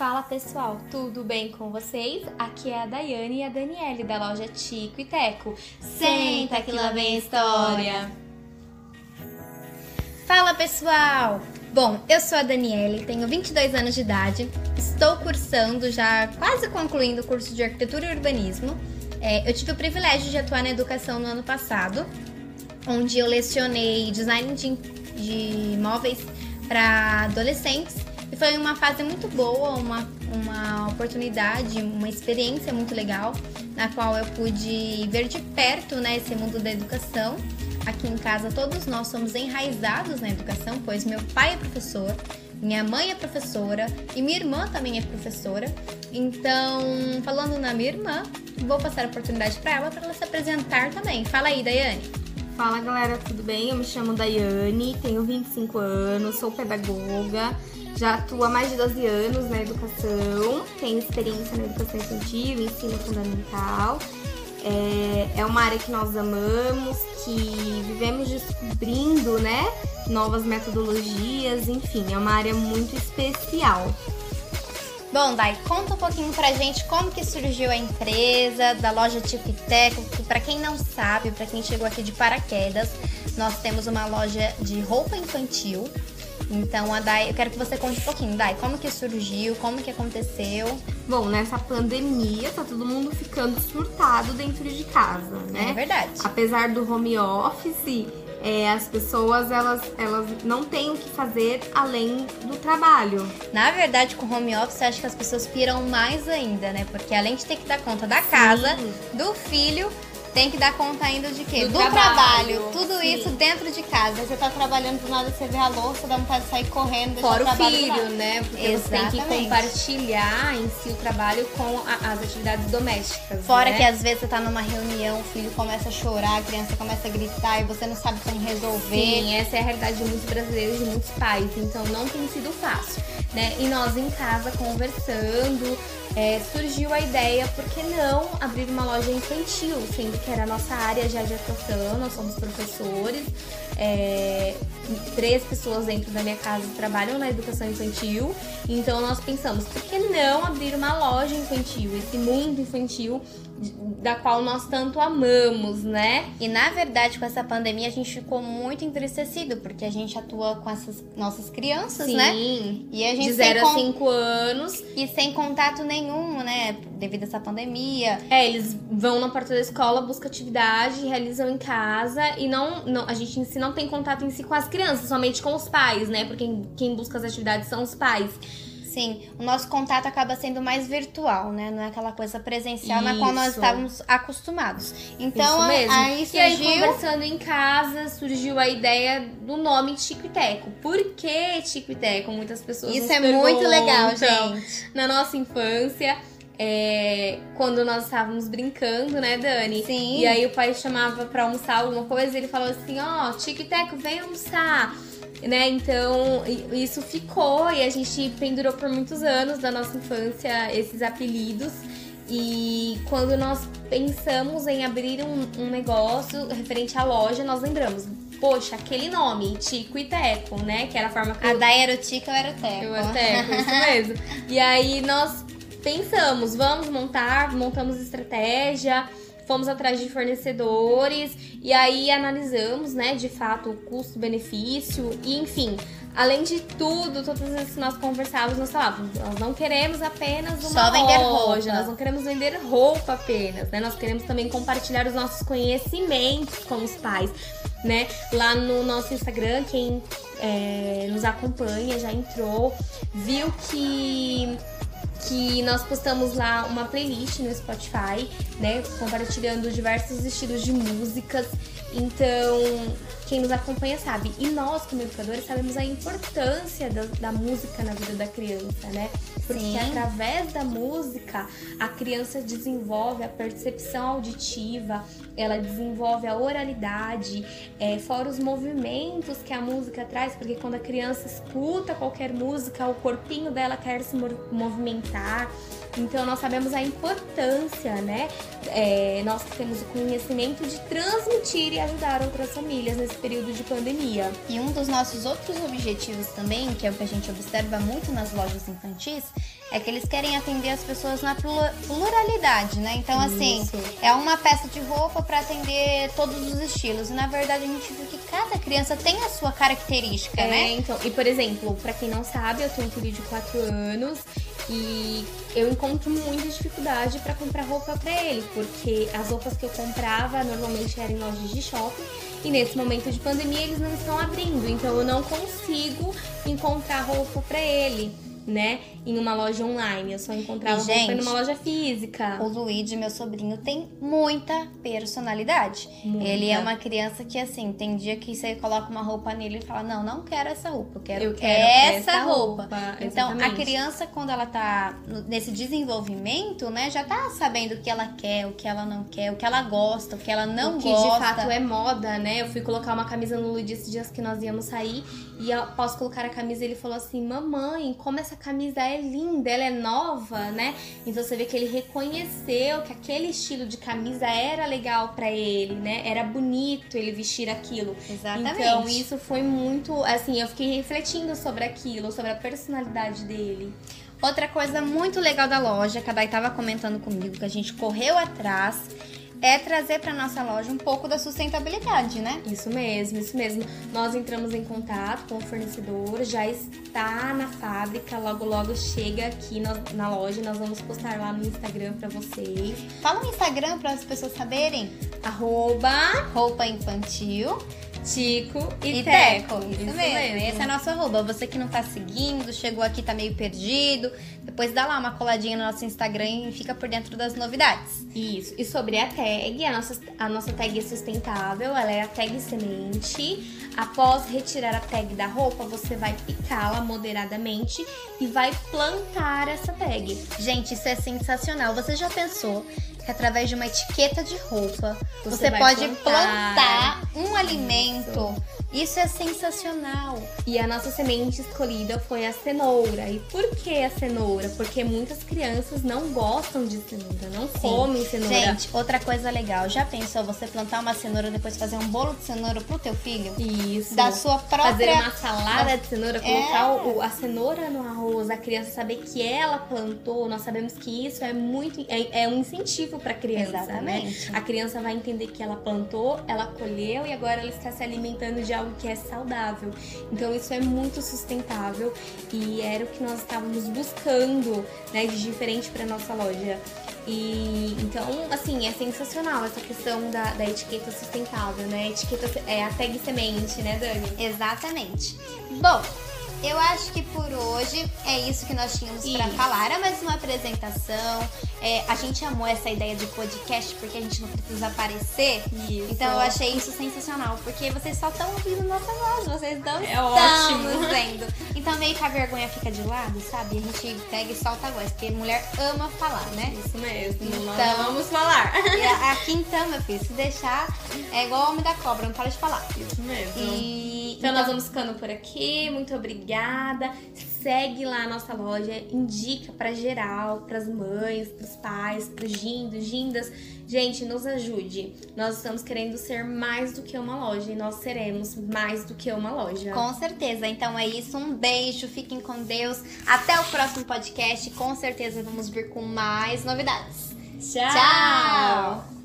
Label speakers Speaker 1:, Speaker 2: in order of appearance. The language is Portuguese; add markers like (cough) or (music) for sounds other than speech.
Speaker 1: Fala pessoal, tudo bem com vocês? Aqui é a Daiane e a Daniele da loja Tico e Teco. Senta que lá vem história!
Speaker 2: Fala pessoal! Bom, eu sou a Daniele, tenho 22 anos de idade, estou cursando, já quase concluindo o curso de Arquitetura e Urbanismo. É, eu tive o privilégio de atuar na educação no ano passado, onde eu lecionei design de, de imóveis para adolescentes e foi uma fase muito boa, uma, uma oportunidade, uma experiência muito legal, na qual eu pude ver de perto né, esse mundo da educação. Aqui em casa todos nós somos enraizados na educação, pois meu pai é professor, minha mãe é professora e minha irmã também é professora. Então, falando na minha irmã, vou passar a oportunidade para ela para ela se apresentar também. Fala aí, Daiane.
Speaker 3: Fala galera, tudo bem? Eu me chamo Daiane, tenho 25 anos, sou pedagoga, já atuo há mais de 12 anos na educação, tenho experiência na educação infantil, ensino fundamental. É, é uma área que nós amamos, que vivemos descobrindo, né? Novas metodologias, enfim, é uma área muito especial.
Speaker 2: Bom, Dai, conta um pouquinho pra gente como que surgiu a empresa da loja Tico que pra quem não sabe, pra quem chegou aqui de paraquedas, nós temos uma loja de roupa infantil, então, a Dai, eu quero que você conte um pouquinho, Dai, como que surgiu, como que aconteceu?
Speaker 3: Bom, nessa pandemia, tá todo mundo ficando surtado dentro de casa, né?
Speaker 2: É verdade.
Speaker 3: Apesar do home office, é, as pessoas elas, elas não têm o que fazer além do trabalho.
Speaker 2: Na verdade, com home office, acho que as pessoas piram mais ainda, né? Porque além de ter que dar conta da casa, Sim. do filho, tem que dar conta ainda de quê?
Speaker 3: Do, do trabalho, trabalho.
Speaker 2: Tudo sim. isso dentro de casa. Você tá trabalhando do nada, você vê a louça, dá vontade de sair correndo.
Speaker 3: Fora o filho, né? Porque
Speaker 2: Exatamente.
Speaker 3: você tem que compartilhar em si o trabalho com a, as atividades domésticas.
Speaker 2: Fora
Speaker 3: né?
Speaker 2: que às vezes você tá numa reunião, o filho começa a chorar, a criança começa a gritar e você não sabe como resolver.
Speaker 3: Sim, essa é a realidade de muitos brasileiros e de muitos pais. Então não tem sido fácil, né? E nós em casa conversando, é, surgiu a ideia, por que não abrir uma loja infantil, sendo que era a nossa área já de atuação, nós somos professores, é, três pessoas dentro da minha casa trabalham na educação infantil, então nós pensamos, por que não abrir uma loja infantil, esse mundo infantil da qual nós tanto amamos, né?
Speaker 2: E na verdade, com essa pandemia, a gente ficou muito entristecido, porque a gente atua com essas nossas crianças,
Speaker 3: Sim,
Speaker 2: né?
Speaker 3: E a gente de 0 a 5 anos.
Speaker 2: E sem contato nenhum, né? Devido a essa pandemia.
Speaker 3: É, eles vão na porta da escola, buscam atividade, realizam em casa e não, não a gente em si não tem contato em si com as crianças, somente com os pais, né? Porque quem, quem busca as atividades são os pais.
Speaker 2: Sim, o nosso contato acaba sendo mais virtual, né? Não é aquela coisa presencial Isso. na qual nós estávamos acostumados. Então, aí surgiu... E
Speaker 3: aí, conversando em casa, surgiu a ideia do nome Tico e Teco. Por que Tico e Teco? Muitas pessoas
Speaker 2: Isso é muito legal, gente.
Speaker 3: Na nossa infância... É, quando nós estávamos brincando, né, Dani?
Speaker 2: Sim.
Speaker 3: E aí o pai chamava pra almoçar alguma coisa e ele falou assim: Ó, oh, Tico e Teco, vem almoçar né? Então, isso ficou e a gente pendurou por muitos anos da nossa infância esses apelidos. E quando nós pensamos em abrir um, um negócio referente à loja, nós lembramos, poxa, aquele nome, Tico e Teco, né? Que era a forma que.
Speaker 2: A da era o Tico, eu era o Teco.
Speaker 3: Eu era o Teco, isso mesmo. (laughs) E aí nós pensamos, vamos montar, montamos estratégia fomos atrás de fornecedores e aí analisamos, né, de fato, o custo-benefício e enfim. Além de tudo, todas as vezes que nós conversávamos, nós falávamos, nós não queremos apenas uma
Speaker 2: Só vender loja,
Speaker 3: roupa. nós não queremos vender roupa apenas, né? Nós queremos também compartilhar os nossos conhecimentos com os pais, né? Lá no nosso Instagram, quem é, nos acompanha já entrou, viu que que nós postamos lá uma playlist no Spotify, né, compartilhando diversos estilos de músicas. Então, quem nos acompanha sabe. E nós, como educadores, sabemos a importância da, da música na vida da criança, né? Porque Sim. através da música a criança desenvolve a percepção auditiva, ela desenvolve a oralidade, é, fora os movimentos que a música traz, porque quando a criança escuta qualquer música, o corpinho dela quer se movimentar. Então nós sabemos a importância, né? É, nós temos o conhecimento de transmitir ajudar outras famílias nesse período de pandemia.
Speaker 2: E um dos nossos outros objetivos também, que é o que a gente observa muito nas lojas infantis, é que eles querem atender as pessoas na pluralidade, né? Então, assim,
Speaker 3: Isso.
Speaker 2: é uma peça de roupa para atender todos os estilos. E na verdade a gente viu que cada criança tem a sua característica,
Speaker 3: É,
Speaker 2: né?
Speaker 3: então, e por exemplo, pra quem não sabe, eu tenho um filho de 4 anos e eu encontro muita dificuldade pra comprar roupa pra ele, porque as roupas que eu comprava normalmente eram em lojas de shopping e nesse momento de pandemia eles não estão abrindo, então eu não consigo encontrar roupa pra ele, né? Em uma loja online, eu só encontrava
Speaker 2: E,
Speaker 3: roupa
Speaker 2: gente,
Speaker 3: numa loja física.
Speaker 2: O Luigi, meu sobrinho, tem muita personalidade.
Speaker 3: Muita.
Speaker 2: Ele é uma criança que, assim, tem dia que você coloca uma roupa nele e fala: Não, não quero essa roupa, eu quero,
Speaker 3: Eu quero
Speaker 2: essa,
Speaker 3: essa
Speaker 2: roupa.
Speaker 3: roupa,
Speaker 2: Então, a criança, quando ela tá nesse desenvolvimento, né, já tá sabendo o que ela quer, o que ela não quer, o que ela gosta, o que ela não
Speaker 3: o que
Speaker 2: gosta.
Speaker 3: de fato é moda, né? Eu fui colocar uma camisa no Luigi esses dias que nós íamos sair e após colocar a camisa ele falou assim: Mamãe, como essa camisa é linda, ela é nova, né? Então você vê que ele reconheceu que aquele estilo de camisa era legal pra ele, né? Era bonito ele vestir aquilo.
Speaker 2: Exatamente.
Speaker 3: Então isso foi muito, assim, eu fiquei refletindo sobre aquilo, sobre a personalidade dele.
Speaker 2: Outra coisa muito legal da loja, que a Dai tava comentando comigo, que a gente correu atrás, é trazer pra nossa loja um pouco da sustentabilidade, né?
Speaker 3: Isso mesmo, isso mesmo. Nós entramos em contato com o fornecedor, já está na fábrica, logo logo chega aqui na, na loja, nós vamos postar lá no Instagram pra vocês.
Speaker 2: Fala no Instagram para as pessoas saberem.
Speaker 3: Arroba
Speaker 2: Roupa infantil
Speaker 3: Tico e,
Speaker 2: e
Speaker 3: Teco.
Speaker 2: Teco. Isso, mesmo. Esse é nosso arroba. Você que não tá seguindo, chegou aqui, tá meio perdido. Depois dá lá uma coladinha no nosso Instagram e fica por dentro das novidades.
Speaker 3: Isso. E sobre a tag, a nossa, a nossa tag é sustentável, ela é a tag semente. Após retirar a tag da roupa, você vai picá-la moderadamente e vai plantar essa tag.
Speaker 2: Gente, isso é sensacional. Você já pensou que através de uma etiqueta de roupa
Speaker 3: Você
Speaker 2: você, pode
Speaker 3: plantar.
Speaker 2: plantar um alimento? Isso é sensacional.
Speaker 3: E a nossa semente escolhida foi a cenoura. E por que a cenoura? Porque muitas crianças não gostam de cenoura, não comem cenoura.
Speaker 2: Gente, outra coisa legal. Já pensou você plantar uma cenoura e depois fazer um bolo de cenoura pro teu filho?
Speaker 3: Isso.
Speaker 2: Da sua própria
Speaker 3: Fazer uma salada de cenoura,
Speaker 2: É.
Speaker 3: colocar o- a cenoura no arroz, a criança saber que ela plantou, nós sabemos que isso é muito é, é um incentivo para criança,
Speaker 2: Exatamente.
Speaker 3: né? A criança vai entender que ela plantou, ela colheu e agora ela está se alimentando de algo que é saudável. Então isso é muito sustentável e era o que nós estávamos buscando, né, de diferente para nossa loja. E então, assim, é sensacional essa questão da, da etiqueta sustentável, né? Etiqueta é a tag semente, né, Dani?
Speaker 2: Exatamente. Bom, eu acho que por hoje é isso que nós tínhamos pra
Speaker 3: Isso.
Speaker 2: falar. É mais uma apresentação. É, a gente amou essa ideia de podcast porque a gente não precisa aparecer.
Speaker 3: Isso.
Speaker 2: Então eu achei isso sensacional, porque vocês só estão ouvindo nossa voz, vocês não
Speaker 3: É
Speaker 2: estão
Speaker 3: ótimo.
Speaker 2: nos vendo. Então meio que a vergonha fica de lado, sabe? A gente pega e solta a voz, porque mulher ama falar, né?
Speaker 3: Isso mesmo.
Speaker 2: Então-
Speaker 3: vamos falar.
Speaker 2: E aqui então, meu filho, se deixar, é igual o homem da cobra, não para de falar.
Speaker 3: Isso mesmo.
Speaker 2: E
Speaker 3: Então, nós vamos ficando por aqui. Muito obrigada. Segue lá a nossa loja, indica pra geral, pras mães, pros pais, pros gindos, gindas. Gente, nos ajude. Nós estamos querendo ser mais do que uma loja e nós seremos mais do que uma loja.
Speaker 2: Com certeza. Então é isso. Um beijo. Fiquem com Deus. Até o próximo podcast. Com certeza vamos vir com mais novidades.
Speaker 3: Tchau.
Speaker 2: Tchau.